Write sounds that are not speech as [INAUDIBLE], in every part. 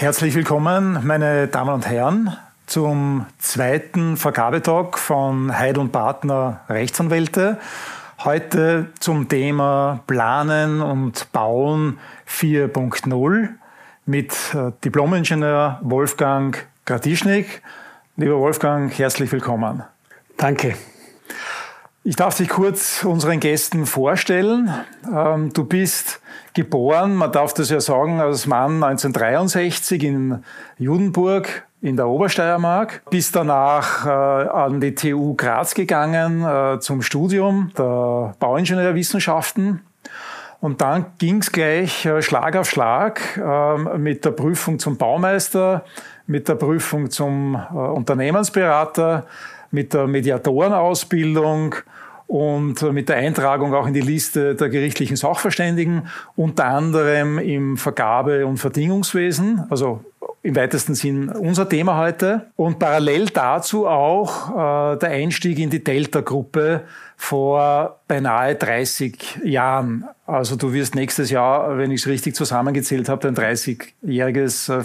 Herzlich willkommen, meine Damen und Herren, zum zweiten Vergabetalk von Heid und Partner Rechtsanwälte. Heute zum Thema Planen und Bauen 4.0 mit äh, Diplomingenieur Wolfgang Gratischnik. Lieber Wolfgang, herzlich willkommen. Danke. Ich darf dich kurz unseren Gästen vorstellen. Ähm, du bist geboren, man darf das ja sagen, als Mann 1963 in Judenburg in der Obersteiermark. Bist danach äh, an die TU Graz gegangen äh, zum Studium der Bauingenieurwissenschaften. Und dann ging es gleich äh, Schlag auf Schlag ähm, mit der Prüfung zum Baumeister, mit der Prüfung zum Unternehmensberater, mit der Mediatorenausbildung und mit der Eintragung auch in die Liste der gerichtlichen Sachverständigen, unter anderem im Vergabe- und Verdingungswesen, also im weitesten Sinn unser Thema heute. Und parallel dazu auch äh, der Einstieg in die Delta-Gruppe vor beinahe 30 Jahren. Also du wirst nächstes Jahr, wenn ich es richtig zusammengezählt habe, dein 30-jähriges äh,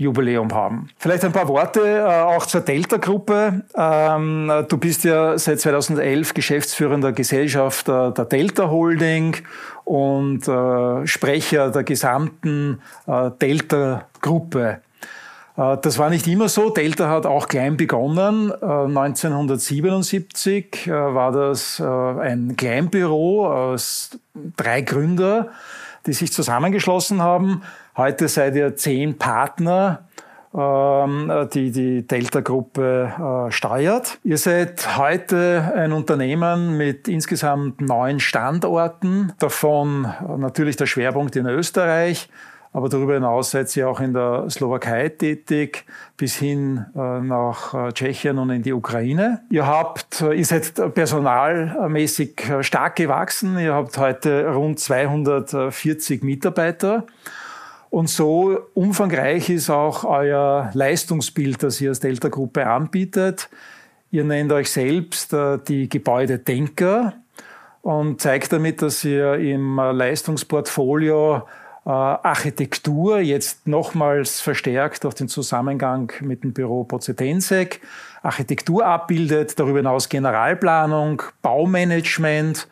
Firmenjubiläum haben. Vielleicht ein paar Worte äh, auch zur Delta-Gruppe. Ähm, du bist ja seit 2011 geschäftsführender Gesellschafter der Delta Holding und äh, Sprecher der gesamten äh, Delta-Gruppe. Äh, das war nicht immer so. Delta hat auch klein begonnen. 1977 äh, äh, war das ein Kleinbüro aus drei Gründer, die sich zusammengeschlossen haben. Heute seid ihr zehn Partner ähm, die die Delta-Gruppe steuert. Ihr seid heute ein Unternehmen mit insgesamt neun Standorten, davon natürlich der Schwerpunkt in Österreich, aber darüber hinaus seid ihr auch in der Slowakei tätig, bis hin äh, nach äh, Tschechien und in die Ukraine. Ihr habt, äh, ihr seid personalmäßig stark gewachsen. Ihr habt heute rund 240 Mitarbeiter. Und so umfangreich ist auch euer Leistungsbild, das ihr als Delta-Gruppe anbietet. Ihr nennt euch selbst die Gebäudedenker und zeigt damit, dass ihr im Leistungsportfolio äh, Architektur, jetzt nochmals verstärkt durch den Zusammengang mit dem Büro Pozzetensek, Architektur abbildet, darüber hinaus Generalplanung, Baumanagement,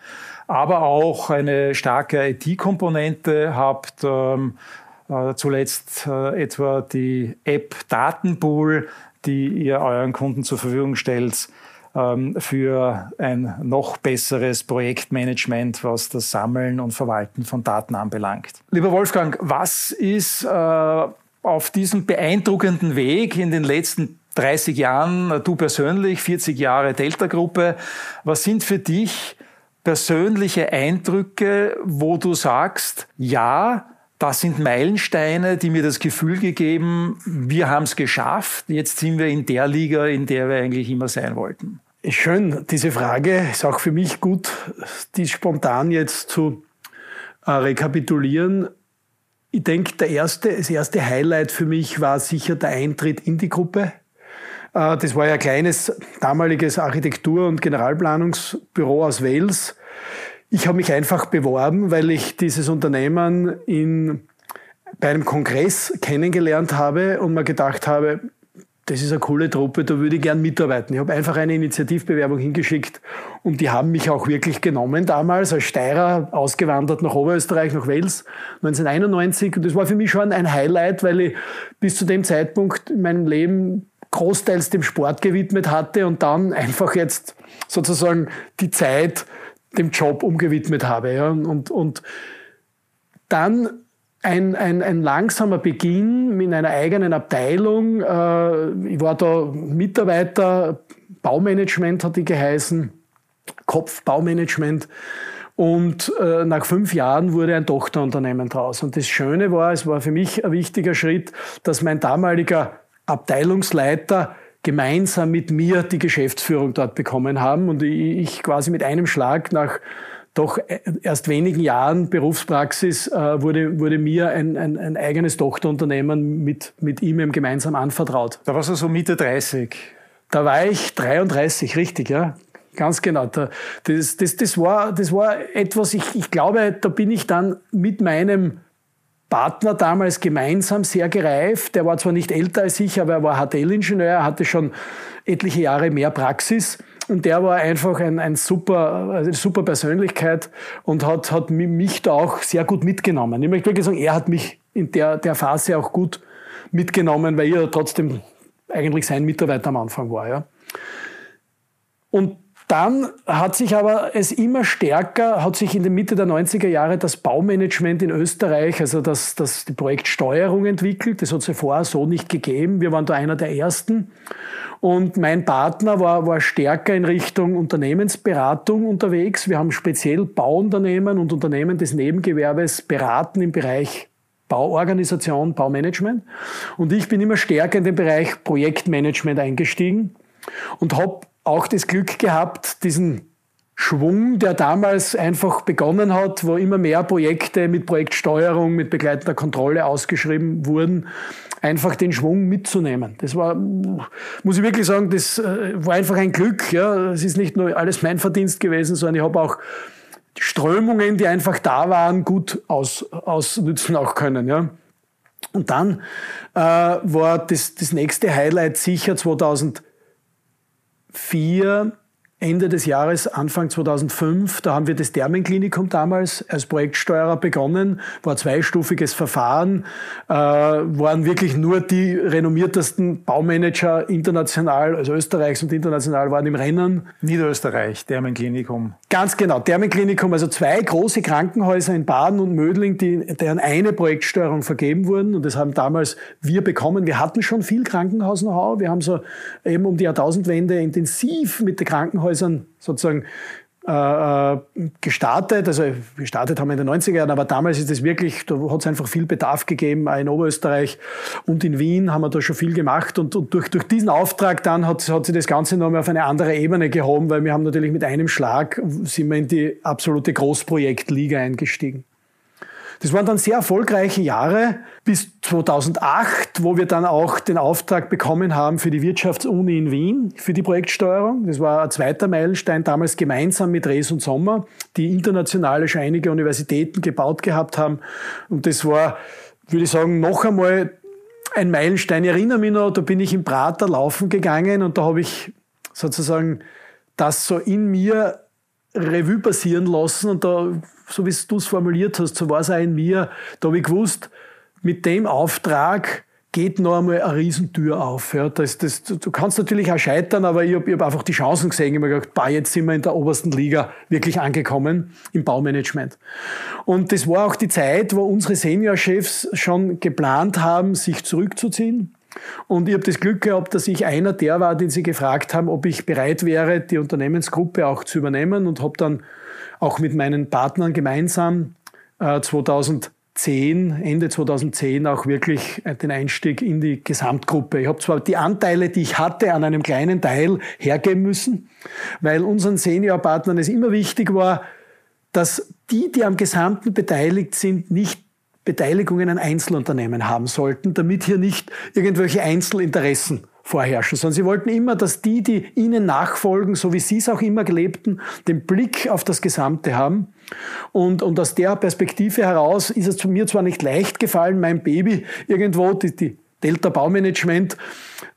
aber auch eine starke IT-Komponente habt, ähm, äh, zuletzt äh, etwa die App Datenpool, die ihr euren Kunden zur Verfügung stellt, ähm, für ein noch besseres Projektmanagement, was das Sammeln und Verwalten von Daten anbelangt. Lieber Wolfgang, was ist äh, auf diesem beeindruckenden Weg in den letzten 30 Jahren, du persönlich, 40 Jahre Delta-Gruppe, was sind für dich persönliche Eindrücke, wo du sagst, ja, das sind Meilensteine, die mir das Gefühl gegeben, wir haben es geschafft, jetzt sind wir in der Liga, in der wir eigentlich immer sein wollten. Schön, diese Frage ist auch für mich gut, die spontan jetzt zu äh, rekapitulieren. Ich denke, der erste, das erste Highlight für mich war sicher der Eintritt in die Gruppe. Äh, das war ja ein kleines damaliges Architektur- und Generalplanungsbüro aus Wales. Ich habe mich einfach beworben, weil ich dieses Unternehmen in, bei einem Kongress kennengelernt habe und mir gedacht habe, das ist eine coole Truppe, da würde ich gern mitarbeiten. Ich habe einfach eine Initiativbewerbung hingeschickt und die haben mich auch wirklich genommen damals als Steirer, ausgewandert nach Oberösterreich, nach Wales 1991 und das war für mich schon ein Highlight, weil ich bis zu dem Zeitpunkt in meinem Leben großteils dem Sport gewidmet hatte und dann einfach jetzt sozusagen die Zeit dem Job umgewidmet habe. Ja. Und, und dann ein, ein, ein langsamer Beginn in einer eigenen Abteilung. Äh, ich war da Mitarbeiter, Baumanagement hat die geheißen, Kopfbaumanagement. Und äh, nach fünf Jahren wurde ein Tochterunternehmen draus. Und das Schöne war, es war für mich ein wichtiger Schritt, dass mein damaliger Abteilungsleiter gemeinsam mit mir die Geschäftsführung dort bekommen haben und ich quasi mit einem Schlag nach doch erst wenigen Jahren Berufspraxis äh, wurde, wurde mir ein, ein, ein eigenes Tochterunternehmen mit, mit ihm gemeinsam anvertraut. Da warst du so Mitte 30. Da war ich 33, richtig, ja. Ganz genau. Das, das, das, war, das war etwas, ich, ich glaube, da bin ich dann mit meinem Partner damals gemeinsam sehr gereift. Der war zwar nicht älter als ich, aber er war HTL-Ingenieur, hatte schon etliche Jahre mehr Praxis. Und der war einfach ein, ein super, eine super Persönlichkeit und hat, hat mich da auch sehr gut mitgenommen. Ich möchte wirklich sagen, er hat mich in der, der Phase auch gut mitgenommen, weil ja trotzdem eigentlich sein Mitarbeiter am Anfang war. Ja. Und dann hat sich aber es immer stärker, hat sich in der Mitte der 90er Jahre das Baumanagement in Österreich, also das, das, die Projektsteuerung entwickelt. Das hat es ja vorher so nicht gegeben. Wir waren da einer der ersten. Und mein Partner war, war stärker in Richtung Unternehmensberatung unterwegs. Wir haben speziell Bauunternehmen und Unternehmen des Nebengewerbes beraten im Bereich Bauorganisation, Baumanagement. Und ich bin immer stärker in den Bereich Projektmanagement eingestiegen und habe auch das Glück gehabt, diesen Schwung, der damals einfach begonnen hat, wo immer mehr Projekte mit Projektsteuerung, mit begleitender Kontrolle ausgeschrieben wurden, einfach den Schwung mitzunehmen. Das war, muss ich wirklich sagen, das äh, war einfach ein Glück. Ja, es ist nicht nur alles mein Verdienst gewesen, sondern ich habe auch Strömungen, die einfach da waren, gut aus, ausnützen auch können. Ja. Und dann äh, war das, das nächste Highlight sicher 2000 vier Ende des Jahres, Anfang 2005, da haben wir das Thermenklinikum damals als Projektsteuerer begonnen, war zweistufiges Verfahren, äh, waren wirklich nur die renommiertesten Baumanager international, also Österreichs und international waren im Rennen. Niederösterreich, Thermenklinikum. Ganz genau, Thermenklinikum, also zwei große Krankenhäuser in Baden und Mödling, die, deren eine Projektsteuerung vergeben wurden und das haben damals wir bekommen. Wir hatten schon viel Krankenhaus-Know-how, wir haben so eben um die Jahrtausendwende intensiv mit den Krankenhäusern Krankenhäusern sozusagen gestartet. Also gestartet haben wir in den 90er Jahren, aber damals ist es wirklich, da hat es einfach viel Bedarf gegeben, auch in Oberösterreich und in Wien haben wir da schon viel gemacht und, und durch, durch diesen Auftrag dann hat, hat sich das Ganze nochmal auf eine andere Ebene gehoben, weil wir haben natürlich mit einem Schlag sind wir in die absolute Großprojektliga eingestiegen. Das waren dann sehr erfolgreiche Jahre bis 2008, wo wir dann auch den Auftrag bekommen haben für die Wirtschaftsuni in Wien, für die Projektsteuerung. Das war ein zweiter Meilenstein, damals gemeinsam mit Rees und Sommer, die internationale schon einige Universitäten gebaut gehabt haben. Und das war, würde ich sagen, noch einmal ein Meilenstein. Ich erinnere mich noch, da bin ich im Prater laufen gegangen und da habe ich sozusagen das so in mir Revue passieren lassen und da so wie du es formuliert hast, so war es auch in mir. Da habe ich gewusst, mit dem Auftrag geht noch einmal eine Riesentür auf. Ja, das, das, du kannst natürlich auch scheitern, aber ich habe hab einfach die Chancen gesehen. Ich habe mir gedacht, bah, jetzt sind wir in der obersten Liga wirklich angekommen im Baumanagement. Und das war auch die Zeit, wo unsere Seniorchefs schon geplant haben, sich zurückzuziehen. Und ich habe das Glück gehabt, dass ich einer der war, den sie gefragt haben, ob ich bereit wäre, die Unternehmensgruppe auch zu übernehmen und habe dann auch mit meinen Partnern gemeinsam äh, 2010, Ende 2010 auch wirklich äh, den Einstieg in die Gesamtgruppe. Ich habe zwar die Anteile, die ich hatte, an einem kleinen Teil hergeben müssen, weil unseren Seniorpartnern es immer wichtig war, dass die, die am Gesamten beteiligt sind, nicht Beteiligungen an Einzelunternehmen haben sollten, damit hier nicht irgendwelche Einzelinteressen vorherrschen, sondern sie wollten immer, dass die, die ihnen nachfolgen, so wie sie es auch immer gelebten, den Blick auf das Gesamte haben. Und, und aus der Perspektive heraus ist es mir zwar nicht leicht gefallen, mein Baby irgendwo, die, die Delta Baumanagement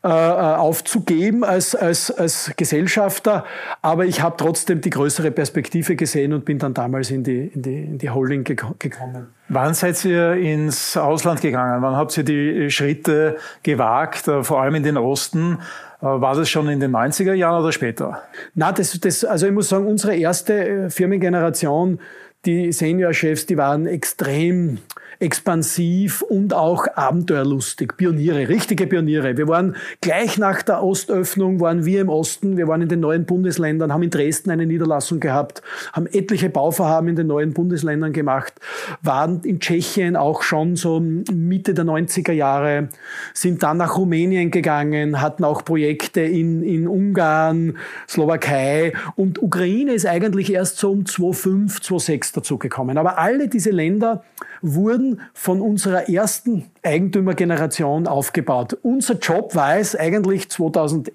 äh, äh, aufzugeben als, als, als Gesellschafter, aber ich habe trotzdem die größere Perspektive gesehen und bin dann damals in die, in die, in die Holding gekommen. Wann seid ihr ins Ausland gegangen? Wann habt ihr die Schritte gewagt, äh, vor allem in den Osten? Äh, war das schon in den 90er Jahren oder später? Na, das, das, also ich muss sagen, unsere erste Firmengeneration, die Seniorchefs, die waren extrem expansiv und auch abenteuerlustig. Pioniere, richtige Pioniere. Wir waren gleich nach der Ostöffnung, waren wir im Osten, wir waren in den neuen Bundesländern, haben in Dresden eine Niederlassung gehabt, haben etliche Bauvorhaben in den neuen Bundesländern gemacht, waren in Tschechien auch schon so Mitte der 90er Jahre, sind dann nach Rumänien gegangen, hatten auch Projekte in, in Ungarn, Slowakei und Ukraine ist eigentlich erst so um 2005, 2006 dazugekommen. Aber alle diese Länder wurden von unserer ersten Eigentümergeneration aufgebaut. Unser Job war es eigentlich 2011,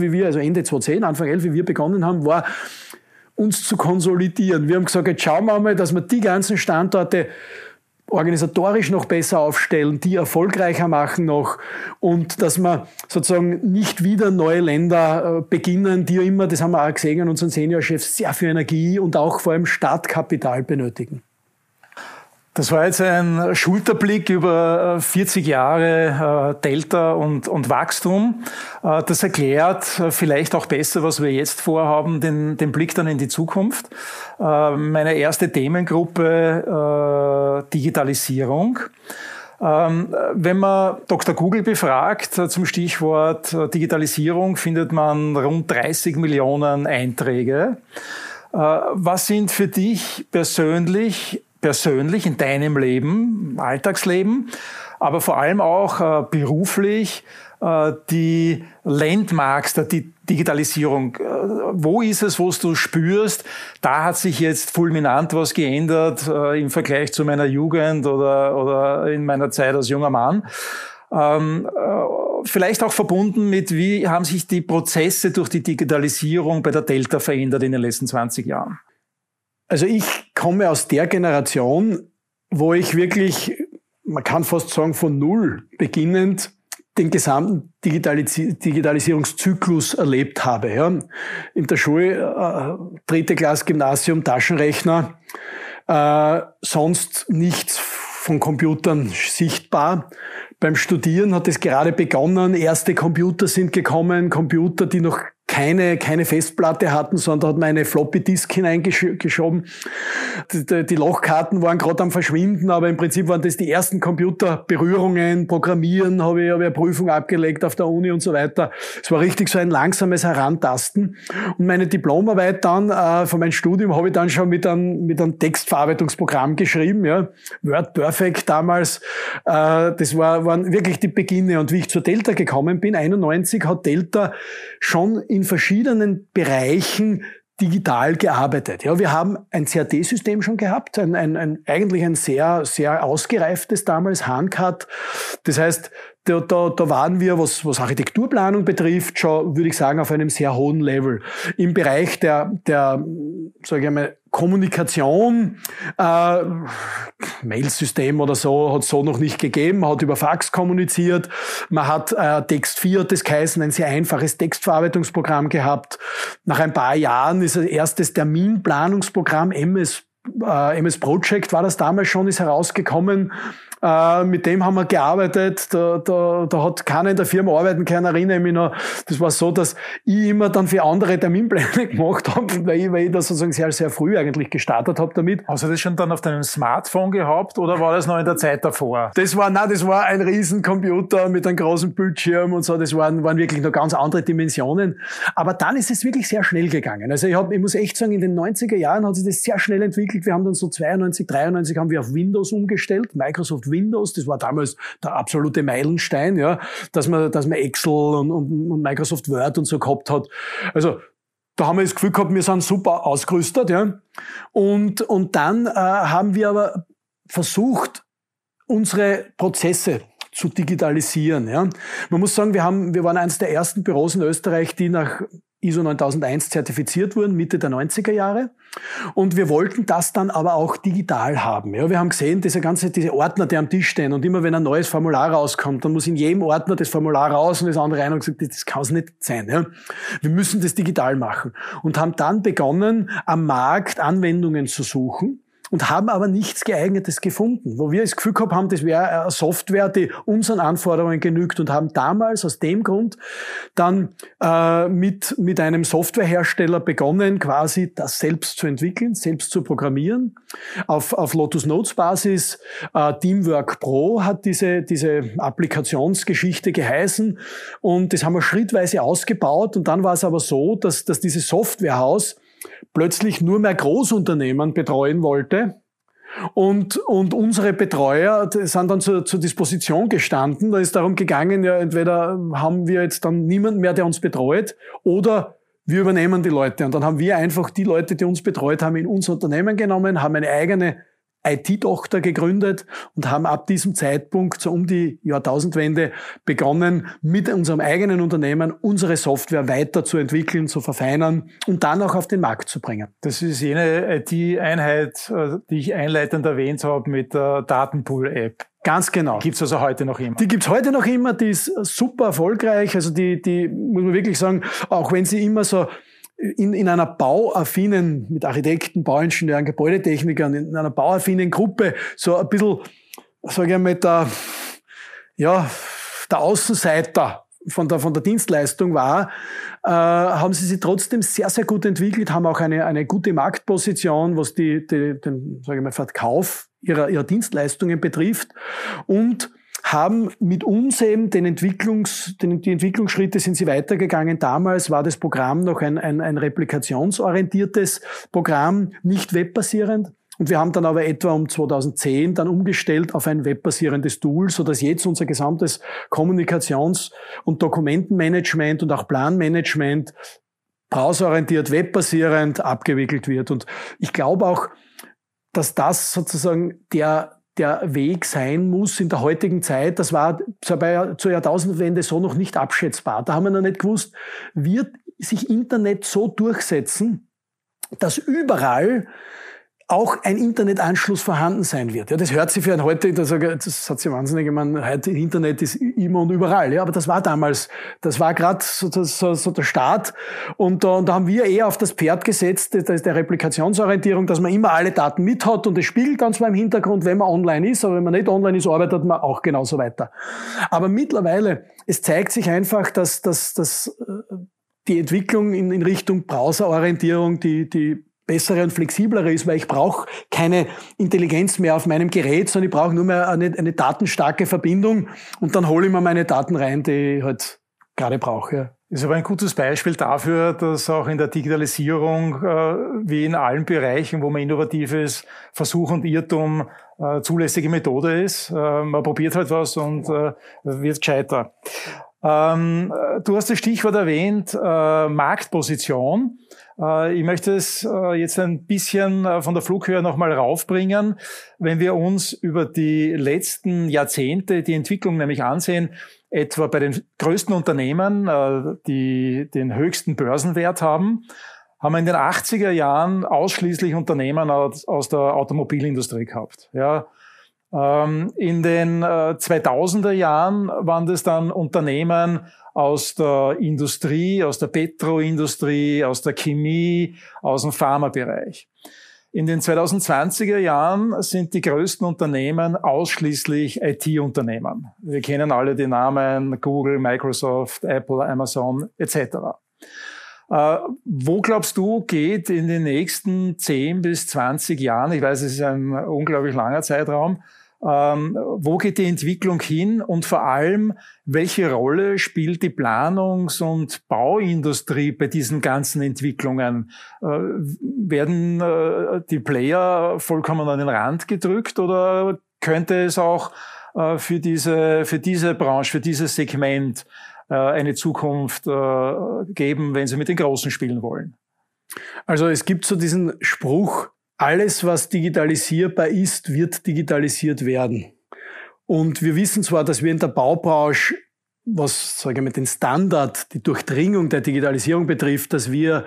wie wir, also Ende 2010, Anfang 11, wie wir begonnen haben, war, uns zu konsolidieren. Wir haben gesagt, jetzt schauen wir mal, dass wir die ganzen Standorte organisatorisch noch besser aufstellen, die erfolgreicher machen noch und dass wir sozusagen nicht wieder neue Länder äh, beginnen, die immer, das haben wir auch gesehen an unseren Seniorchefs, sehr viel Energie und auch vor allem Startkapital benötigen. Das war jetzt ein Schulterblick über 40 äh, Jahre äh, Delta und, und Wachstum. Äh, das erklärt vielleicht auch besser, was wir jetzt vorhaben, den, den Blick dann in die Zukunft. Meine erste Themengruppe Digitalisierung. Ähm, wenn man Dr. Google befragt zum Stichwort Digitalisierung, findet man rund 30 Millionen Einträge. Was sind für dich persönlich persönlich in deinem Leben, Alltagsleben, aber vor allem auch äh, beruflich äh, die Landmarks der Digitalisierung. Äh, wo ist es, wo du spürst, da hat sich jetzt fulminant was geändert äh, im Vergleich zu meiner Jugend oder, oder in meiner Zeit als junger Mann? Ähm, äh, vielleicht auch verbunden mit, wie haben sich die Prozesse durch die Digitalisierung bei der Delta verändert in den letzten 20 Jahren? Also ich komme aus der Generation, wo ich wirklich, man kann fast sagen, von Null beginnend den gesamten Digitalis Digitalisierungszyklus erlebt habe. Ja. In der Schule, äh, dritte Klasse Gymnasium, Taschenrechner, äh, sonst nichts von Computern sichtbar. Beim Studieren hat es gerade begonnen, erste Computer sind gekommen, Computer, die noch keine, keine Festplatte hatten, sondern hat man eine Floppy Disk hineingeschoben. Die, die Lochkarten waren gerade am Verschwinden, aber im Prinzip waren das die ersten Computerberührungen, Programmieren, habe ich, habe ich eine Prüfung abgelegt auf der Uni und so weiter. Es war richtig so ein langsames Herantasten. Und meine Diplomarbeit dann äh, von meinem Studium habe ich dann schon mit einem, mit einem Textverarbeitungsprogramm geschrieben, ja. Word Perfect damals. Äh, das war, waren wirklich die Beginne. Und wie ich zur Delta gekommen bin, 91, hat Delta schon in verschiedenen Bereichen digital gearbeitet. Ja, wir haben ein CAD-System schon gehabt, ein, ein, ein, eigentlich ein sehr, sehr ausgereiftes damals, Handcard. Das heißt, da, da, da waren wir, was, was Architekturplanung betrifft, schon, würde ich sagen, auf einem sehr hohen Level. Im Bereich der, der sage ich mal, Kommunikation, äh, Mailsystem oder so hat so noch nicht gegeben, man hat über Fax kommuniziert, man hat äh, Text 4 das geheißen, ein sehr einfaches Textverarbeitungsprogramm gehabt. Nach ein paar Jahren ist das erstes Terminplanungsprogramm MS, äh, MS Project war das damals schon, ist herausgekommen äh, mit dem haben wir gearbeitet. Da, da, da hat keiner in der Firma arbeiten können, erinnere ich mich noch. Das war so, dass ich immer dann für andere Terminpläne [LAUGHS] gemacht habe, weil ich, weil ich da sozusagen sehr, sehr früh eigentlich gestartet habe damit. Hast du das schon dann auf deinem Smartphone gehabt oder war das noch in der Zeit davor? Das war, nein, das war ein Riesencomputer mit einem großen Bildschirm und so. Das waren, waren wirklich noch ganz andere Dimensionen. Aber dann ist es wirklich sehr schnell gegangen. Also ich, hab, ich muss echt sagen, in den 90er Jahren hat sich das sehr schnell entwickelt. Wir haben dann so 92, 93 haben wir auf Windows umgestellt, Microsoft Windows. Das war damals der absolute Meilenstein, ja, dass man, dass man Excel und, und, und Microsoft Word und so gehabt hat. Also da haben wir das Gefühl gehabt, wir sind super ausgerüstet, ja. Und, und dann äh, haben wir aber versucht, unsere Prozesse zu digitalisieren. Ja. Man muss sagen, wir, haben, wir waren eines der ersten Büros in Österreich, die nach ISO 9001 zertifiziert wurden, Mitte der 90er Jahre. Und wir wollten das dann aber auch digital haben. Ja, wir haben gesehen, diese ganze, diese Ordner, die am Tisch stehen und immer wenn ein neues Formular rauskommt, dann muss in jedem Ordner das Formular raus und das andere rein und gesagt, das kann es nicht sein. Ja. Wir müssen das digital machen. Und haben dann begonnen, am Markt Anwendungen zu suchen und haben aber nichts geeignetes gefunden, wo wir das Gefühl gehabt haben, das wäre eine Software, die unseren Anforderungen genügt und haben damals aus dem Grund dann äh, mit, mit einem Softwarehersteller begonnen, quasi das selbst zu entwickeln, selbst zu programmieren. Auf, auf Lotus Notes Basis, äh, Teamwork Pro hat diese, diese Applikationsgeschichte geheißen. Und das haben wir schrittweise ausgebaut. Und dann war es aber so, dass, dass dieses Softwarehaus plötzlich nur mehr Großunternehmen betreuen wollte. Und, und unsere Betreuer sind dann zur, zur Disposition gestanden. Da ist darum gegangen, ja, entweder haben wir jetzt dann niemanden mehr, der uns betreut, oder wir übernehmen die Leute. Und dann haben wir einfach die Leute, die uns betreut haben, in unser Unternehmen genommen, haben eine eigene IT-Tochter gegründet und haben ab diesem Zeitpunkt, so um die Jahrtausendwende, begonnen, mit unserem eigenen Unternehmen unsere Software weiterzuentwickeln, zu verfeinern und dann auch auf den Markt zu bringen. Das ist jene IT-Einheit, äh, die ich einleitend erwähnt habe mit der Datenpool-App. Ganz genau. Gibt's also heute noch immer? Die gibt's heute noch immer, die ist super erfolgreich. Also die, die muss man wirklich sagen, auch wenn sie immer so in, in einer bauaffinen, mit Architekten, Bauingenieuren, Gebäudetechnikern, in einer bauaffinen Gruppe so ein bisschen, sage ich mal, der, ja, der Außenseiter von der, von der Dienstleistung war, äh, haben sie sich trotzdem sehr, sehr gut entwickelt, haben auch eine, eine gute Marktposition, was die, die, den sage ich mal, Verkauf ihrer, ihrer Dienstleistungen betrifft. Und haben mit uns eben den Entwicklungs, den, die Entwicklungsschritte sind sie weitergegangen. Damals war das Programm noch ein, ein, ein replikationsorientiertes Programm, nicht webbasierend. Und wir haben dann aber etwa um 2010 dann umgestellt auf ein webbasierendes Tool, so dass jetzt unser gesamtes Kommunikations- und Dokumentenmanagement und auch Planmanagement browserorientiert, webbasierend abgewickelt wird. Und ich glaube auch, dass das sozusagen der der Weg sein muss in der heutigen Zeit. Das war zur Jahrtausendwende so noch nicht abschätzbar. Da haben wir noch nicht gewusst, wird sich Internet so durchsetzen, dass überall auch ein Internetanschluss vorhanden sein wird. Ja, das hört sich für ein heute, das, hat sich wahnsinnig, ich meine, heute Internet ist immer und überall. Ja, aber das war damals, das war gerade so, so, so, der Start. Und, und da haben wir eher auf das Pferd gesetzt, das der Replikationsorientierung, dass man immer alle Daten mit hat und es spiegelt dann zwar im Hintergrund, wenn man online ist, aber wenn man nicht online ist, arbeitet man auch genauso weiter. Aber mittlerweile, es zeigt sich einfach, dass, dass, dass äh, die Entwicklung in, in Richtung Browserorientierung, die, die bessere und flexiblere ist, weil ich brauche keine Intelligenz mehr auf meinem Gerät, sondern ich brauche nur mehr eine, eine datenstarke Verbindung und dann hole ich mir meine Daten rein, die ich halt gerade brauche. Ist aber ein gutes Beispiel dafür, dass auch in der Digitalisierung, äh, wie in allen Bereichen, wo man innovativ ist, Versuch und Irrtum äh, zulässige Methode ist. Äh, man probiert halt was und äh, wird gescheiter. Ähm, du hast das Stichwort erwähnt, äh, Marktposition. Äh, ich möchte es äh, jetzt ein bisschen äh, von der Flughöhe nochmal raufbringen. Wenn wir uns über die letzten Jahrzehnte die Entwicklung nämlich ansehen, etwa bei den größten Unternehmen, die den höchsten Börsenwert haben, haben wir in den 80er Jahren ausschließlich Unternehmen aus der Automobilindustrie gehabt. Ja, ähm, in den 2000er Jahren waren das dann Unternehmen aus der Industrie, aus der Petroindustrie, aus der Chemie, aus dem Pharmabereich. In den 2020er Jahren sind die größten Unternehmen ausschließlich IT-Unternehmen. Wir kennen alle die Namen Google, Microsoft, Apple, Amazon etc. Äh, wo glaubst du, geht in den nächsten 10 bis 20 Jahren, ich weiß, es ist ein unglaublich langer Zeitraum, ähm, wo geht die Entwicklung hin und vor allem, welche Rolle spielt die Planungs- und Bauindustrie bei diesen ganzen Entwicklungen? Äh, werden äh, die Player vollkommen an den Rand gedrückt oder könnte es auch äh, für, diese, für diese Branche, für dieses Segment äh, eine Zukunft äh, geben, wenn sie mit den Großen spielen wollen? Also es gibt so diesen Spruch, alles, was digitalisierbar ist, wird digitalisiert werden. Und wir wissen zwar, dass wir in der Baubranche, was sage ich mal, den Standard, die Durchdringung der Digitalisierung betrifft, dass wir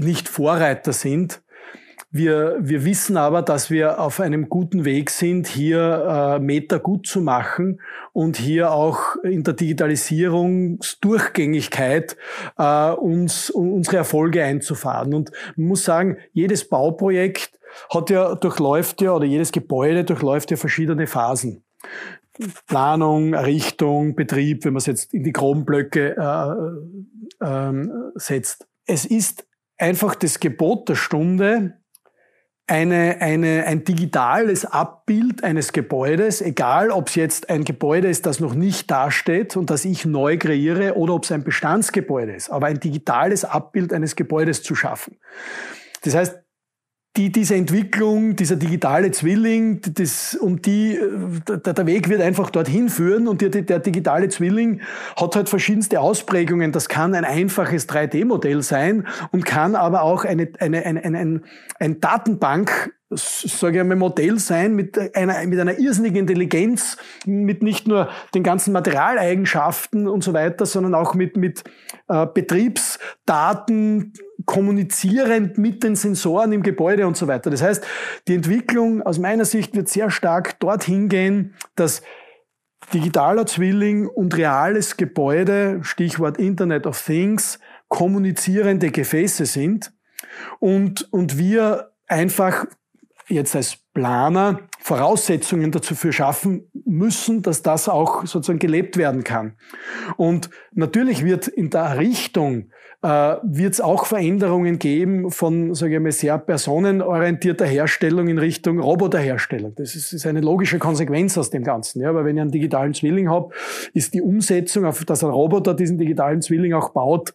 nicht Vorreiter sind. Wir, wir wissen aber, dass wir auf einem guten Weg sind, hier äh, Meter gut zu machen und hier auch in der Digitalisierungsdurchgängigkeit äh, uns unsere Erfolge einzufahren. Und man muss sagen, jedes Bauprojekt hat ja, durchläuft ja, oder jedes Gebäude durchläuft ja verschiedene Phasen. Planung, Errichtung, Betrieb, wenn man es jetzt in die groben Blöcke äh, äh, setzt. Es ist einfach das Gebot der Stunde, eine, eine, ein digitales Abbild eines Gebäudes, egal ob es jetzt ein Gebäude ist, das noch nicht dasteht und das ich neu kreiere oder ob es ein Bestandsgebäude ist, aber ein digitales Abbild eines Gebäudes zu schaffen. Das heißt, die, diese Entwicklung, dieser digitale Zwilling, das, um die, der, der Weg wird einfach dorthin führen und der, der digitale Zwilling hat halt verschiedenste Ausprägungen. Das kann ein einfaches 3D-Modell sein und kann aber auch eine, eine, eine, eine, ein Datenbank sage ich einmal, Modell sein mit einer, mit einer irrsinnigen Intelligenz, mit nicht nur den ganzen Materialeigenschaften und so weiter, sondern auch mit, mit äh, Betriebsdaten, kommunizierend mit den Sensoren im Gebäude und so weiter. Das heißt, die Entwicklung aus meiner Sicht wird sehr stark dorthin gehen, dass digitaler Zwilling und reales Gebäude, Stichwort Internet of Things, kommunizierende Gefäße sind und, und wir einfach jetzt als Planer Voraussetzungen dafür schaffen müssen, dass das auch sozusagen gelebt werden kann. Und natürlich wird in der Richtung äh, wird es auch Veränderungen geben von, sage ich mal, sehr personenorientierter Herstellung in Richtung Roboterherstellung. Das ist, ist eine logische Konsequenz aus dem Ganzen. Ja, weil wenn ich einen digitalen Zwilling habe, ist die Umsetzung, auf dass ein Roboter diesen digitalen Zwilling auch baut,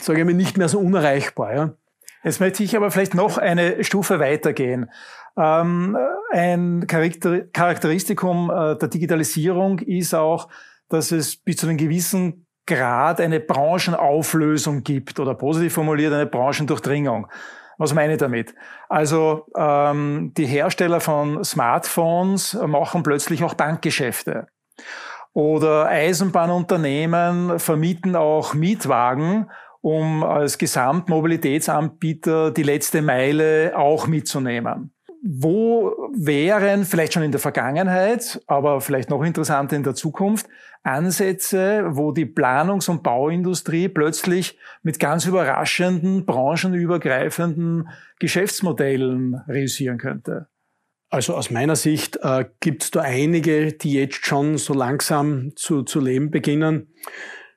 sage ich mal, nicht mehr so unerreichbar. Ja. Jetzt möchte ich aber vielleicht noch eine Stufe weitergehen. Ähm, ein Charakteristikum äh, der Digitalisierung ist auch, dass es bis zu einem gewissen Grad eine Branchenauflösung gibt oder positiv formuliert eine Branchendurchdringung. Was meine ich damit? Also ähm, die Hersteller von Smartphones machen plötzlich auch Bankgeschäfte. Oder Eisenbahnunternehmen vermieten auch Mietwagen um als Gesamtmobilitätsanbieter die letzte Meile auch mitzunehmen. Wo wären vielleicht schon in der Vergangenheit, aber vielleicht noch interessanter in der Zukunft, Ansätze, wo die Planungs- und Bauindustrie plötzlich mit ganz überraschenden, branchenübergreifenden Geschäftsmodellen reüssieren könnte? Also aus meiner Sicht äh, gibt es da einige, die jetzt schon so langsam zu, zu leben beginnen.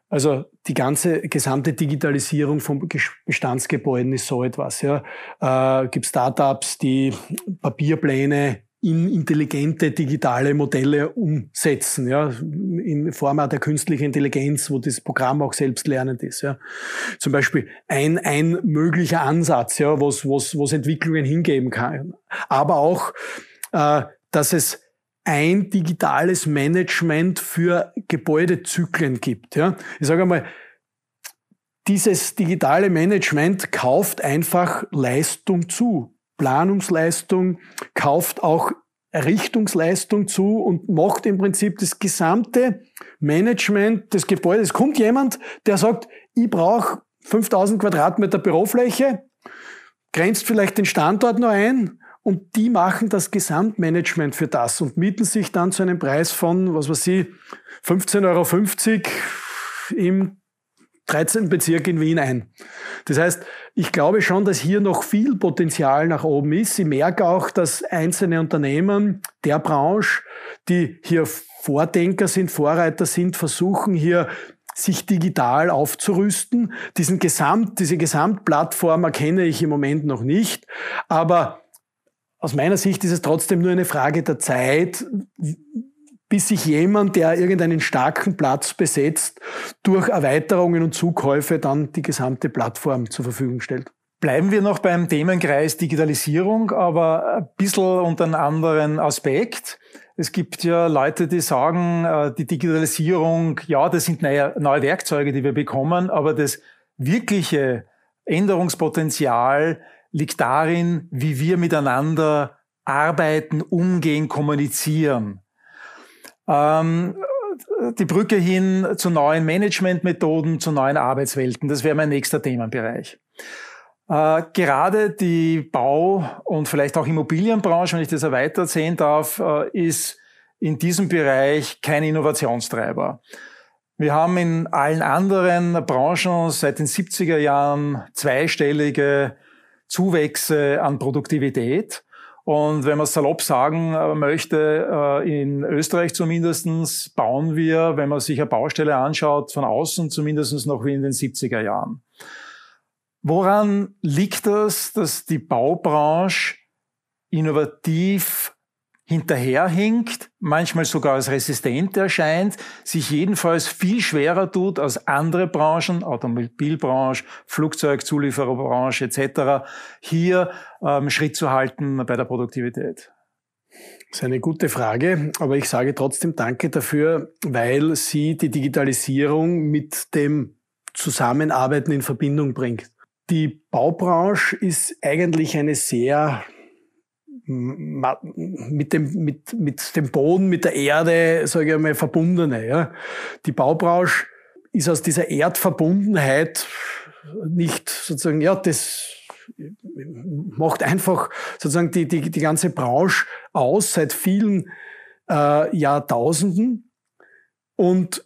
Also die ganze gesamte Digitalisierung von Bestandsgebäuden ist so etwas. Ja. Äh, gibt Startups, die Papierpläne in intelligente digitale Modelle umsetzen, ja, in Form der künstlichen Intelligenz, wo das Programm auch selbstlernend ist. Ja. Zum Beispiel ein, ein möglicher Ansatz, ja, was, was, was Entwicklungen hingeben kann. Aber auch, äh, dass es ein digitales Management für Gebäudezyklen gibt. Ja? Ich sage einmal, dieses digitale Management kauft einfach Leistung zu. Planungsleistung kauft auch Richtungsleistung zu und macht im Prinzip das gesamte Management des Gebäudes. Es kommt jemand, der sagt, ich brauche 5000 Quadratmeter Bürofläche, grenzt vielleicht den Standort noch ein und die machen das Gesamtmanagement für das und mieten sich dann zu einem Preis von, was weiß ich, 15,50 Euro im 13. Bezirk in Wien ein. Das heißt, ich glaube schon, dass hier noch viel Potenzial nach oben ist. Ich merke auch, dass einzelne Unternehmen der Branche, die hier Vordenker sind, Vorreiter sind, versuchen hier sich digital aufzurüsten. Diesen Gesamt, diese Gesamtplattform erkenne ich im Moment noch nicht. Aber aus meiner Sicht ist es trotzdem nur eine Frage der Zeit, bis sich jemand, der irgendeinen starken Platz besetzt, durch Erweiterungen und Zukäufe dann die gesamte Plattform zur Verfügung stellt. Bleiben wir noch beim Themenkreis Digitalisierung, aber ein bisschen unter einem anderen Aspekt. Es gibt ja Leute, die sagen, äh, die Digitalisierung, ja, das sind neue, neue Werkzeuge, die wir bekommen, aber das wirkliche Änderungspotenzial liegt darin, wie wir miteinander arbeiten, umgehen, kommunizieren. Ähm, die Brücke hin zu neuen Managementmethoden, zu neuen Arbeitswelten, das wäre mein nächster Themenbereich. Äh, gerade die Bau- und vielleicht auch Immobilienbranche, wenn ich das erweitert sehen darf, äh, ist in diesem Bereich kein Innovationstreiber. Wir haben in allen anderen Branchen seit den 70er Jahren zweistellige Zuwächse an Produktivität. Und wenn man salopp sagen äh, möchte, äh, in Österreich zumindestens bauen wir, wenn man sich eine Baustelle anschaut, von außen zumindest noch wie in den 70er Jahren. Woran liegt das, dass die Baubranche innovativ hinterherhinkt, manchmal sogar als resistent erscheint, sich jedenfalls viel schwerer tut als andere Branchen, Automobilbranche, Flugzeugzuliefererbranche etc., hier ähm, Schritt zu halten bei der Produktivität? Das ist eine gute Frage, aber ich sage trotzdem Danke dafür, weil sie die Digitalisierung mit dem Zusammenarbeiten in Verbindung bringt. Die Baubranche ist eigentlich eine sehr mit dem, mit, mit dem Boden, mit der Erde, sage ich einmal, verbundene. Ja. Die Baubranche ist aus dieser Erdverbundenheit nicht sozusagen, ja, das macht einfach sozusagen die, die, die ganze Branche aus seit vielen äh, Jahrtausenden. Und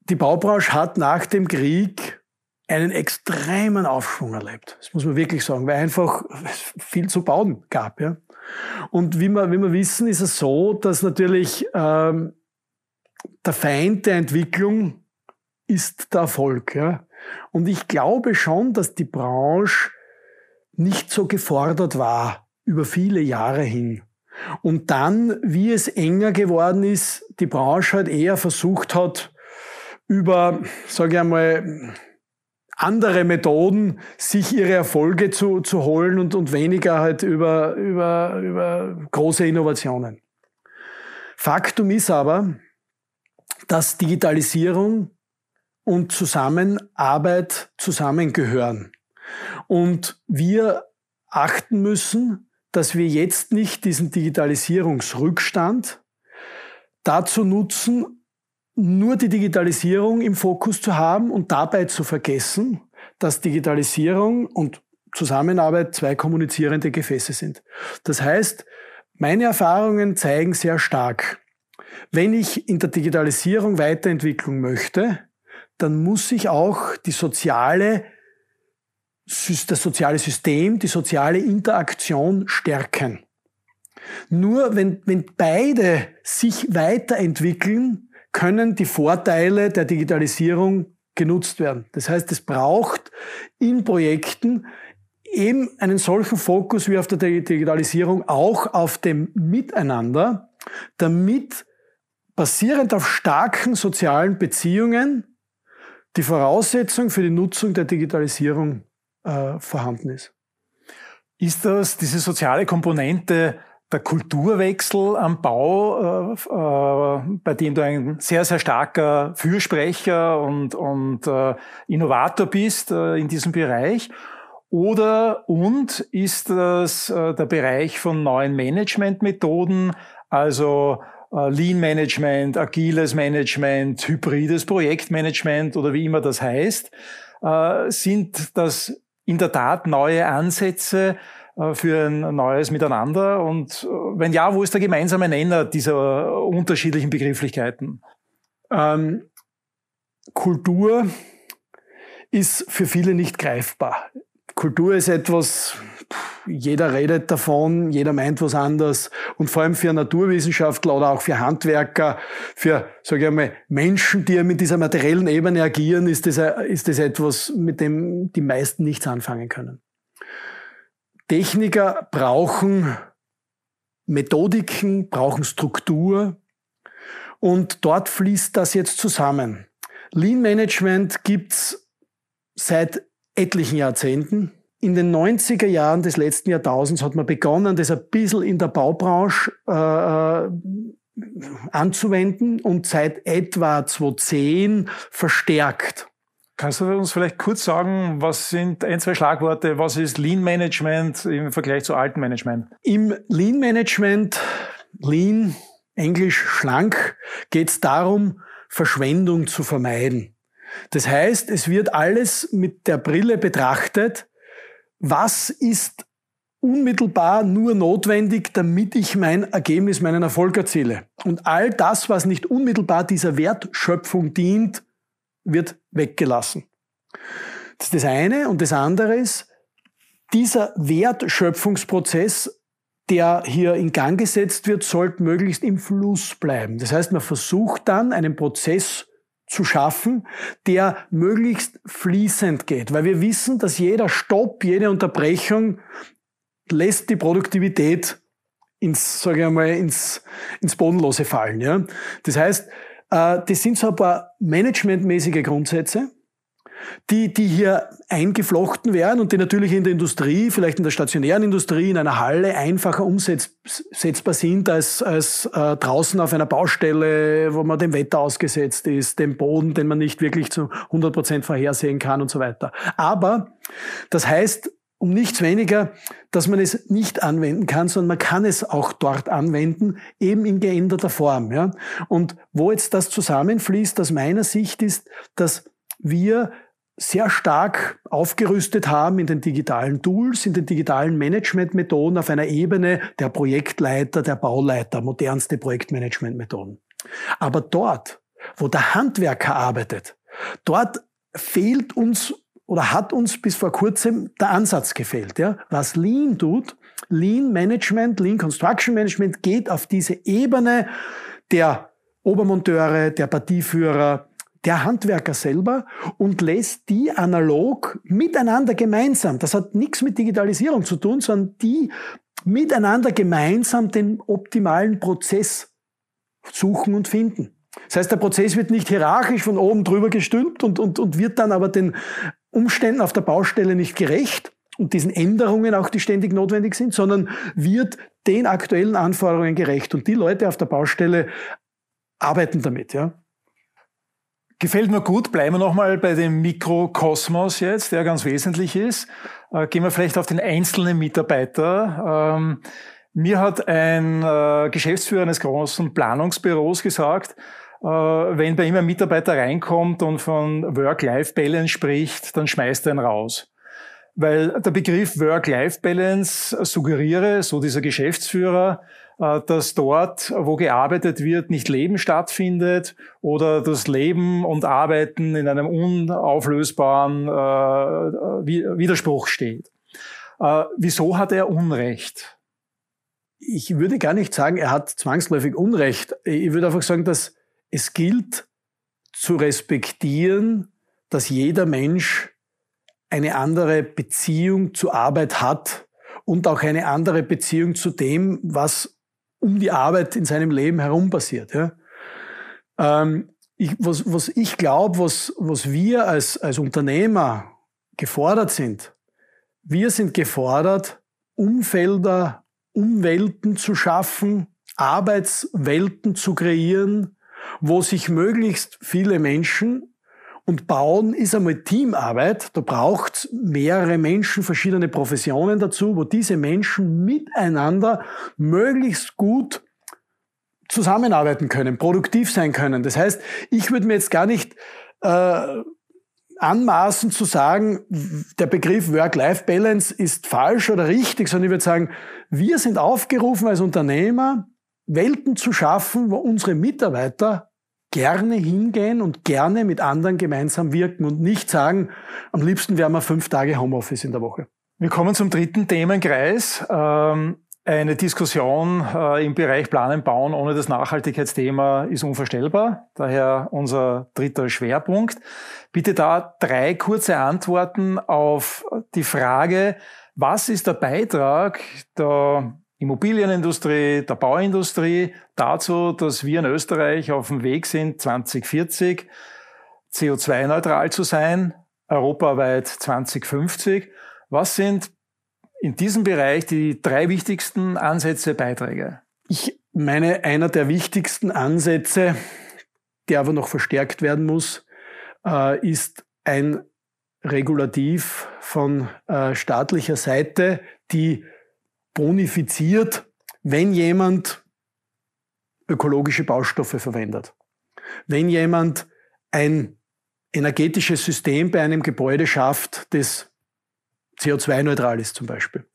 die Baubranche hat nach dem Krieg einen extremen Aufschwung erlebt. Das muss man wirklich sagen, weil einfach viel zu bauen gab. Ja. Und wie wir, wie wir wissen, ist es so, dass natürlich ähm, der Feind der Entwicklung ist der Erfolg. Ja. Und ich glaube schon, dass die Branche nicht so gefordert war über viele Jahre hin. Und dann, wie es enger geworden ist, die Branche halt eher versucht hat, über, sage ich einmal, andere Methoden, sich ihre Erfolge zu, zu holen und, und weniger halt über, über, über große Innovationen. Faktum ist aber, dass Digitalisierung und Zusammenarbeit zusammengehören. Und wir achten müssen, dass wir jetzt nicht diesen Digitalisierungsrückstand dazu nutzen, nur die Digitalisierung im Fokus zu haben und dabei zu vergessen, dass Digitalisierung und Zusammenarbeit zwei kommunizierende Gefäße sind. Das heißt, meine Erfahrungen zeigen sehr stark, wenn ich in der Digitalisierung Weiterentwicklung möchte, dann muss ich auch die soziale, das soziale System, die soziale Interaktion stärken. Nur wenn, wenn beide sich weiterentwickeln, können die Vorteile der Digitalisierung genutzt werden. Das heißt, es braucht in Projekten eben einen solchen Fokus wie auf der Digitalisierung auch auf dem Miteinander, damit basierend auf starken sozialen Beziehungen die Voraussetzung für die Nutzung der Digitalisierung äh, vorhanden ist. Ist das diese soziale Komponente der Kulturwechsel am Bau, äh, äh, bei dem du ein sehr, sehr starker Fürsprecher und, und äh, Innovator bist äh, in diesem Bereich? Oder und ist das äh, der Bereich von neuen Managementmethoden, also Lean Management, agiles Management, hybrides Projektmanagement oder wie immer das heißt? Sind das in der Tat neue Ansätze, für ein neues Miteinander? Und äh, wenn ja, wo ist der gemeinsame Nenner dieser unterschiedlichen Begrifflichkeiten? Ähm, Kultur ist für viele nicht greifbar. Kultur ist etwas, jeder redet davon, jeder meint was anderes. Und vor allem für Naturwissenschaftler oder auch für Handwerker, für, sage ich einmal, Menschen, die mit dieser materiellen Ebene agieren, ist das, ist das etwas, mit dem die meisten nichts anfangen können. Techniker brauchen Methodiken, brauchen Struktur und dort fließt das jetzt zusammen. Lean Management gibt's seit etlichen Jahrzehnten. In den 90er Jahren des letzten Jahrtausends hat man begonnen, das ein bisschen in der Baubranche äh, äh anzuwenden und seit etwa 2010 verstärkt. Kannst du uns vielleicht kurz sagen, was sind ein, zwei Schlagworte, was ist Lean Management im Vergleich zu alten Management? Im Lean Management, Lean, Englisch schlank, geht es darum, Verschwendung zu vermeiden. Das heißt, es wird alles mit der Brille betrachtet, was ist unmittelbar nur notwendig, damit ich mein Ergebnis, meinen Erfolg erziele. Und all das, was nicht unmittelbar dieser Wertschöpfung dient, wird weggelassen. Das ist das eine. Und das andere ist, dieser Wertschöpfungsprozess, der hier in Gang gesetzt wird, sollte möglichst im Fluss bleiben. Das heißt, man versucht dann einen Prozess zu schaffen, der möglichst fließend geht. Weil wir wissen, dass jeder Stopp, jede Unterbrechung lässt die Produktivität ins, sage ich einmal, ins, ins Bodenlose fallen. Ja? Das heißt, das sind so ein paar managementmäßige Grundsätze, die, die hier eingeflochten werden und die natürlich in der Industrie, vielleicht in der stationären Industrie, in einer Halle einfacher umsetzbar sind als, als äh, draußen auf einer Baustelle, wo man dem Wetter ausgesetzt ist, dem Boden, den man nicht wirklich zu 100 Prozent vorhersehen kann und so weiter. Aber das heißt, um nichts weniger, dass man es nicht anwenden kann, sondern man kann es auch dort anwenden, eben in geänderter Form. Ja? Und wo jetzt das zusammenfließt, aus meiner Sicht ist, dass wir sehr stark aufgerüstet haben in den digitalen Tools, in den digitalen Managementmethoden auf einer Ebene der Projektleiter, der Bauleiter, modernste Projektmanagementmethoden. Aber dort, wo der Handwerker arbeitet, dort fehlt uns oder hat uns bis vor kurzem der Ansatz gefehlt. Ja? Was Lean tut, Lean Management, Lean Construction Management geht auf diese Ebene der Obermonteure, der Partieführer, der Handwerker selber und lässt die analog miteinander gemeinsam, das hat nichts mit Digitalisierung zu tun, sondern die miteinander gemeinsam den optimalen Prozess suchen und finden. Das heißt, der Prozess wird nicht hierarchisch von oben drüber gestülpt und, und, und wird dann aber den Umständen auf der Baustelle nicht gerecht und diesen Änderungen auch, die ständig notwendig sind, sondern wird den aktuellen Anforderungen gerecht. Und die Leute auf der Baustelle arbeiten damit, ja. Gefällt mir gut. Bleiben wir nochmal bei dem Mikrokosmos jetzt, der ganz wesentlich ist. Äh, gehen wir vielleicht auf den einzelnen Mitarbeiter. Ähm, mir hat ein äh, Geschäftsführer eines großen Planungsbüros gesagt, wenn bei ihm ein Mitarbeiter reinkommt und von Work-Life-Balance spricht, dann schmeißt er ihn raus. Weil der Begriff Work-Life-Balance suggeriere, so dieser Geschäftsführer, äh, dass dort, wo gearbeitet wird, nicht Leben stattfindet oder das Leben und Arbeiten in einem unauflösbaren äh, Widerspruch steht. Äh, wieso hat er Unrecht? Ich würde gar nicht sagen, er hat zwangsläufig Unrecht. Ich würde einfach sagen, dass es gilt zu respektieren, dass jeder Mensch eine andere Beziehung zur Arbeit hat und auch eine andere Beziehung zu dem, was um die Arbeit in seinem Leben herum passiert. Ja? Ähm, ich, was, was ich glaube, was, was wir als, als Unternehmer gefordert sind, wir sind gefordert, Umfelder, Umwelten zu schaffen, Arbeitswelten zu kreieren, wo sich möglichst viele Menschen und Bauen ist einmal Teamarbeit. Da braucht mehrere Menschen, verschiedene Professionen dazu, wo diese Menschen miteinander möglichst gut zusammenarbeiten können, produktiv sein können. Das heißt, ich würde mir jetzt gar nicht äh, anmaßen zu sagen, der Begriff Work-Life-Balance ist falsch oder richtig, sondern ich würde sagen, wir sind aufgerufen als Unternehmer, Welten zu schaffen, wo unsere Mitarbeiter gerne hingehen und gerne mit anderen gemeinsam wirken und nicht sagen, am liebsten wären wir fünf Tage Homeoffice in der Woche. Wir kommen zum dritten Themenkreis. Ähm, eine Diskussion äh, im Bereich Planen, Bauen ohne das Nachhaltigkeitsthema ist unvorstellbar. Daher unser dritter Schwerpunkt. Bitte da drei kurze Antworten auf die Frage, was ist der Beitrag der Immobilienindustrie, der Bauindustrie dazu, dass wir in Österreich auf dem Weg sind, 2040 CO2-neutral zu sein, europaweit 2050. Was sind in diesem Bereich die drei wichtigsten Ansätze, Beiträge? Ich meine, einer der wichtigsten Ansätze, der aber noch verstärkt werden muss, äh, ist ein Regulativ von äh, staatlicher Seite, die bonifiziert, wenn jemand ökologische Baustoffe verwendet. Wenn jemand ein energetisches System bei einem Gebäude schafft, das CO2-neutral ist zum Beispiel.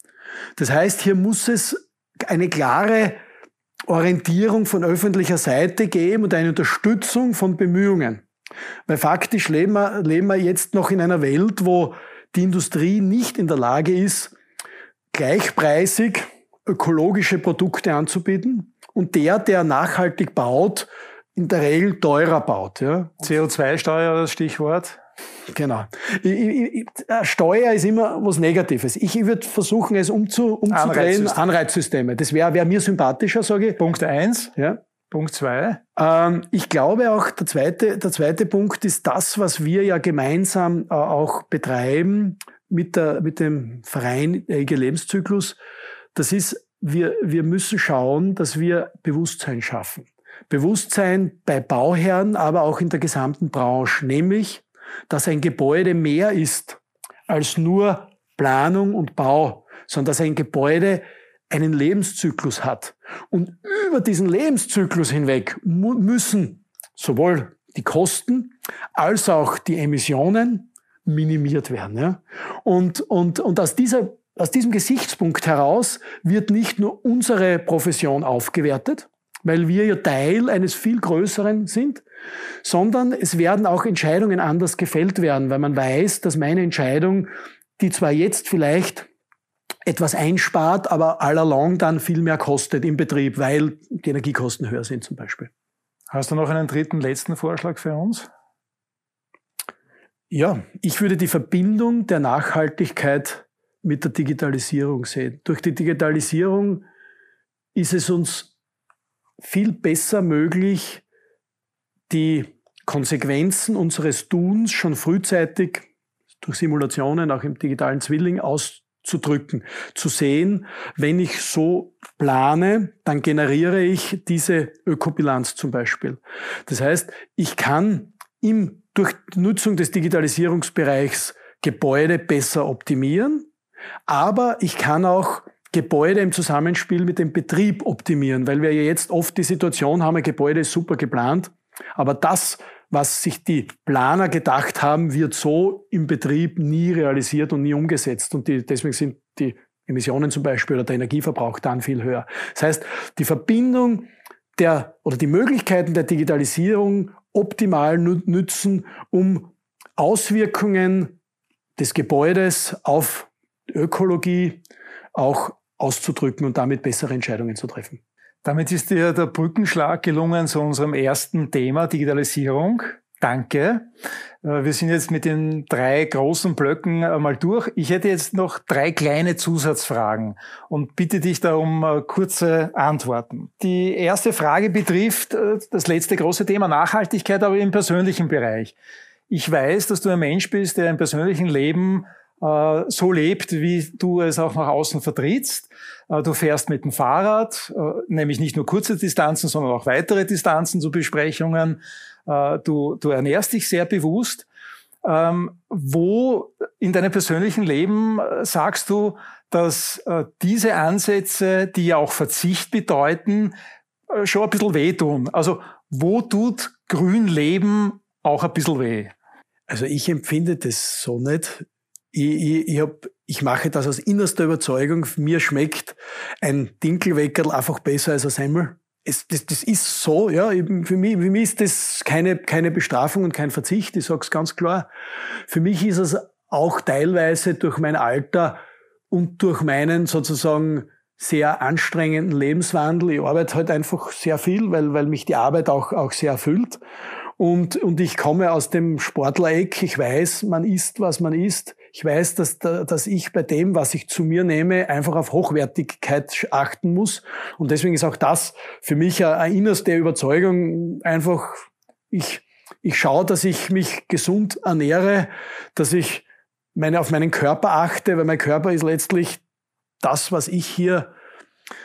Das heißt, hier muss es eine klare Orientierung von öffentlicher Seite geben und eine Unterstützung von Bemühungen. Weil faktisch leben wir, leben wir jetzt noch in einer Welt, wo die Industrie nicht in der Lage ist, gleichpreisig ökologische Produkte anzubieten und der, der nachhaltig baut, in der Regel teurer baut. Ja. CO2-Steuer, das Stichwort. Genau. Ich, ich, Steuer ist immer was Negatives. Ich würde versuchen, es umzu, umzudrehen. Anreizsysteme. Anreizsysteme. Das wäre wär mir sympathischer, sage ich. Punkt eins. Ja. Punkt zwei. Ähm, ich glaube auch, der zweite, der zweite Punkt ist das, was wir ja gemeinsam äh, auch betreiben mit, der, mit dem Verein EG Lebenszyklus. Das ist, wir, wir müssen schauen, dass wir Bewusstsein schaffen. Bewusstsein bei Bauherren, aber auch in der gesamten Branche, nämlich, dass ein Gebäude mehr ist als nur Planung und Bau, sondern dass ein Gebäude einen Lebenszyklus hat. Und über diesen Lebenszyklus hinweg müssen sowohl die Kosten als auch die Emissionen minimiert werden. Ja? Und, und, und aus, dieser, aus diesem Gesichtspunkt heraus wird nicht nur unsere Profession aufgewertet, weil wir ja Teil eines viel größeren sind, sondern es werden auch Entscheidungen anders gefällt werden, weil man weiß, dass meine Entscheidung, die zwar jetzt vielleicht etwas einspart, aber allalong dann viel mehr kostet im Betrieb, weil die Energiekosten höher sind zum Beispiel. Hast du noch einen dritten, letzten Vorschlag für uns? Ja, ich würde die Verbindung der Nachhaltigkeit mit der Digitalisierung sehen. Durch die Digitalisierung ist es uns viel besser möglich, die Konsequenzen unseres Tuns schon frühzeitig durch Simulationen, auch im digitalen Zwilling, auszudrücken. Zu sehen, wenn ich so plane, dann generiere ich diese Ökobilanz zum Beispiel. Das heißt, ich kann im, durch Nutzung des Digitalisierungsbereichs Gebäude besser optimieren, aber ich kann auch Gebäude im Zusammenspiel mit dem Betrieb optimieren, weil wir ja jetzt oft die Situation haben, ein Gebäude ist super geplant, aber das, was sich die Planer gedacht haben, wird so im Betrieb nie realisiert und nie umgesetzt. Und die, deswegen sind die Emissionen zum Beispiel oder der Energieverbrauch dann viel höher. Das heißt, die Verbindung der oder die Möglichkeiten der Digitalisierung optimal nützen, um Auswirkungen des Gebäudes auf Ökologie auch auszudrücken und damit bessere Entscheidungen zu treffen. Damit ist dir der Brückenschlag gelungen zu unserem ersten Thema, Digitalisierung. Danke. Äh, wir sind jetzt mit den drei großen Blöcken mal durch. Ich hätte jetzt noch drei kleine Zusatzfragen und bitte dich da um äh, kurze Antworten. Die erste Frage betrifft äh, das letzte große Thema Nachhaltigkeit, aber im persönlichen Bereich. Ich weiß, dass du ein Mensch bist, der im persönlichen Leben äh, so lebt, wie du es auch nach außen vertrittst. Äh, du fährst mit dem Fahrrad, äh, nämlich nicht nur kurze Distanzen, sondern auch weitere Distanzen zu Besprechungen. Du, du ernährst dich sehr bewusst. Ähm, wo in deinem persönlichen Leben sagst du, dass diese Ansätze, die ja auch Verzicht bedeuten, schon ein bisschen wehtun? Also wo tut grün Leben auch ein bisschen weh? Also ich empfinde das so nicht ich, ich, ich, hab, ich mache das aus innerster Überzeugung. Mir schmeckt ein Dinkelweckerl einfach besser als ein Semmel. Es, das, das ist so, ja. Für mich, für mich ist das keine, keine Bestrafung und kein Verzicht. Ich sage es ganz klar. Für mich ist es auch teilweise durch mein Alter und durch meinen sozusagen sehr anstrengenden Lebenswandel. Ich arbeite halt einfach sehr viel, weil, weil mich die Arbeit auch, auch sehr erfüllt. Und, und ich komme aus dem Sportlereck. Ich weiß, man isst, was man isst. Ich weiß, dass, dass ich bei dem, was ich zu mir nehme, einfach auf Hochwertigkeit achten muss. Und deswegen ist auch das für mich eine innerste Überzeugung. Einfach, ich, ich schaue, dass ich mich gesund ernähre, dass ich meine, auf meinen Körper achte, weil mein Körper ist letztlich das, was ich hier,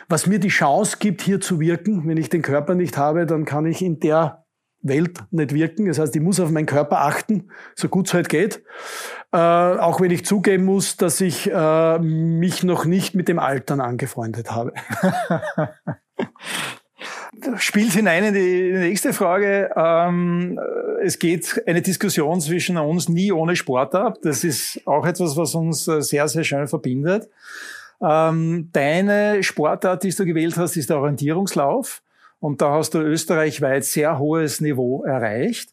was mir die Chance gibt, hier zu wirken. Wenn ich den Körper nicht habe, dann kann ich in der Welt nicht wirken. Das heißt, ich muss auf meinen Körper achten, so gut es halt geht. Äh, auch wenn ich zugeben muss, dass ich äh, mich noch nicht mit dem Altern angefreundet habe. [LAUGHS] Spielt hinein in die nächste Frage. Ähm, es geht eine Diskussion zwischen uns nie ohne Sport ab. Das ist auch etwas, was uns äh, sehr, sehr schön verbindet. Ähm, deine Sportart, die du gewählt hast, ist der Orientierungslauf. Und da hast du österreichweit sehr hohes Niveau erreicht.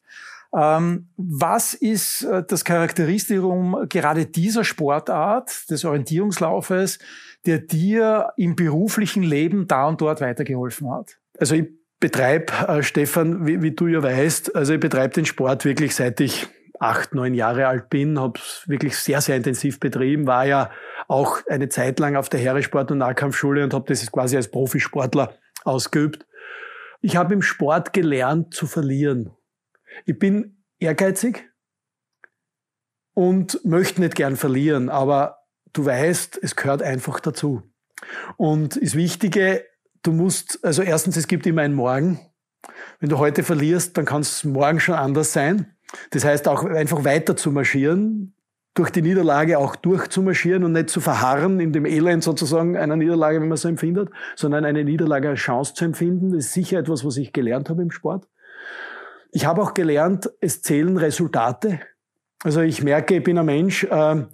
Ähm, was ist äh, das Charakteristikum gerade dieser Sportart, des Orientierungslaufes, der dir im beruflichen Leben da und dort weitergeholfen hat? Also ich betreibe, äh, Stefan, wie, wie, du ja weißt, also ich betreibe den Sport wirklich seit ich acht, neun Jahre alt bin, habe es wirklich sehr, sehr intensiv betrieben, war ja auch eine Zeit lang auf der Heeresport- und Nahkampfschule und habe das quasi als Profisportler ausgeübt. Ich habe im Sport gelernt zu verlieren. Ich bin ehrgeizig und möchte nicht gern verlieren, aber du weißt, es gehört einfach dazu. Und das Wichtige, du musst, also erstens, es gibt immer einen Morgen. Wenn du heute verlierst, dann kann es morgen schon anders sein. Das heißt auch einfach weiter zu marschieren, durch die Niederlage auch durchzumarschieren und nicht zu verharren in dem Elend sozusagen einer Niederlage, wenn man so empfindet, sondern eine Niederlage als Chance zu empfinden. Das ist sicher etwas, was ich gelernt habe im Sport. Ich habe auch gelernt, es zählen Resultate. Also ich merke, ich bin ein Mensch, äh,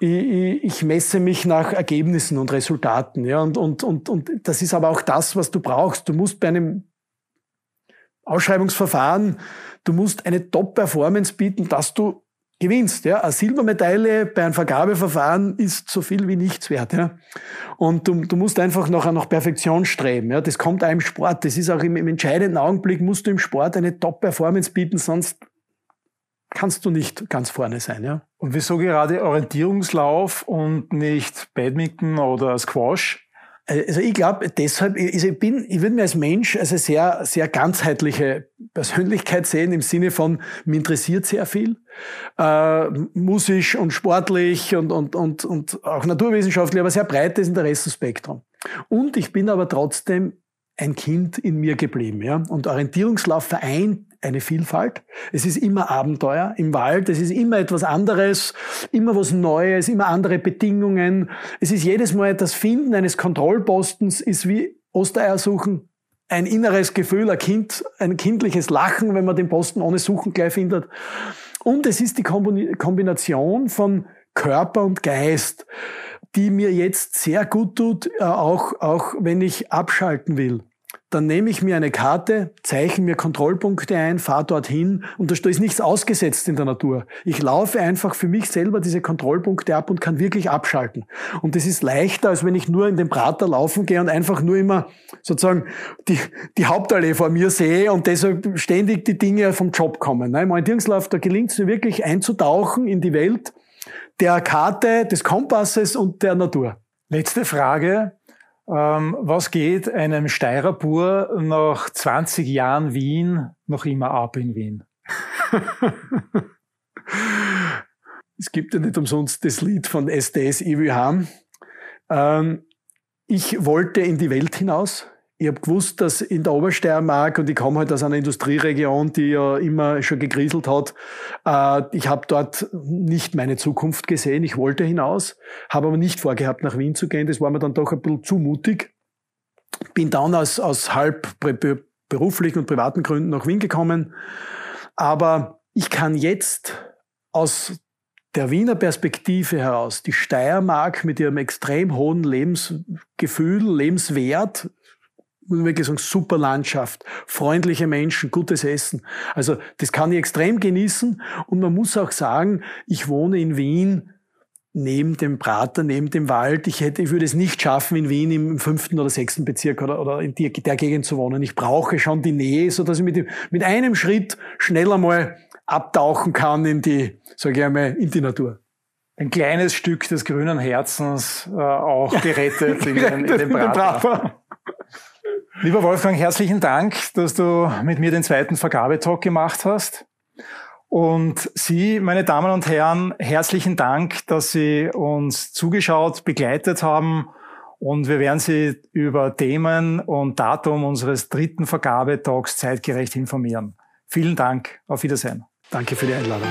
ich, ich messe mich nach Ergebnissen und Resultaten. Ja, und, und, und, und das ist aber auch das, was du brauchst. Du musst bei einem Ausschreibungsverfahren, du musst eine Top-Performance bieten, dass du gewinnst. Ja. Eine Silbermedaille bei einem Vergabeverfahren ist so viel wie nichts wert. Ja. Und du, du musst einfach noch nach Perfektion streben. Ja. Das kommt auch im Sport. Das ist auch im, im entscheidenden Augenblick, musst du im Sport eine Top-Performance bieten, sonst kannst du nicht ganz vorne sein. Ja. Und wieso gerade Orientierungslauf und nicht Badminton oder Squash? Also ich glaube deshalb, also ich bin, ich würde mir als Mensch als eine sehr, sehr ganzheitliche Persönlichkeit sehen im Sinne von, mir interessiert sehr viel, äh, musisch und sportlich und, und, und, und auch naturwissenschaftlich, aber sehr breites Interessenspektrum. Und ich bin aber trotzdem ein Kind in mir geblieben. Ja? Und Orientierungslauf vereint eine Vielfalt. Es ist immer Abenteuer im Wald, es ist immer etwas anderes, immer was Neues, immer andere Bedingungen. Es ist jedes Mal das Finden eines Kontrollpostens ist wie Ostereier suchen. Ein inneres Gefühl, ein Kind, ein kindliches Lachen, wenn man den Posten ohne Suchen gleich findet. Und es ist die Kombination von Körper und Geist, die mir jetzt sehr gut tut, äh, auch, auch wenn ich abschalten will dann nehme ich mir eine Karte, zeichne mir Kontrollpunkte ein, fahre dorthin und da ist nichts ausgesetzt in der Natur. Ich laufe einfach für mich selber diese Kontrollpunkte ab und kann wirklich abschalten. Und das ist leichter, als wenn ich nur in den Prater laufen gehe und einfach nur immer sozusagen die, die Hauptallee vor mir sehe und deshalb ständig die Dinge vom Job kommen. Im Orientierungslauf, da gelingt es mir wirklich einzutauchen in die Welt der Karte, des Kompasses und der Natur. Letzte Frage. Ähm, was geht einem Steirer Bur nach 20 Jahren Wien noch immer ab in Wien? [LAUGHS] es gibt ja nicht umsonst das Lied von SDS IWH. Ähm, ich wollte in die Welt hinaus ich habe gewusst, dass in der Obersteiermark, und ich komme halt aus einer Industrieregion, die ja immer schon gegrieselt hat, äh, ich habe dort nicht meine Zukunft gesehen. Ich wollte hinaus, habe aber nicht vorgehabt, nach Wien zu gehen. Das war mir dann doch ein bisschen zu mutig. Bin dann aus, aus halb beruflichen und privaten Gründen nach Wien gekommen. Aber ich kann jetzt aus der Wiener Perspektive heraus die Steiermark mit ihrem extrem hohen Lebensgefühl, Lebenswert, muss man sagen, super Landschaft, freundliche Menschen, gutes Essen. Also das kann ich extrem genießen und man muss auch sagen, ich wohne in Wien neben dem Prater, neben dem Wald. Ich hätte, ich würde es nicht schaffen, in Wien im fünften oder sechsten Bezirk oder, oder in der, der Gegend zu wohnen. Ich brauche schon die Nähe, so dass ich mit, dem, mit einem Schritt schneller mal abtauchen kann in die, sage ich einmal, in die Natur ein kleines Stück des grünen Herzens äh, auch gerettet [LAUGHS] in, den, in den Prater. Lieber Wolfgang, herzlichen Dank, dass du mit mir den zweiten Vergabetalk gemacht hast. Und Sie, meine Damen und Herren, herzlichen Dank, dass Sie uns zugeschaut, begleitet haben. Und wir werden Sie über Themen und Datum unseres dritten Vergabetalks zeitgerecht informieren. Vielen Dank. Auf Wiedersehen. Danke für die Einladung.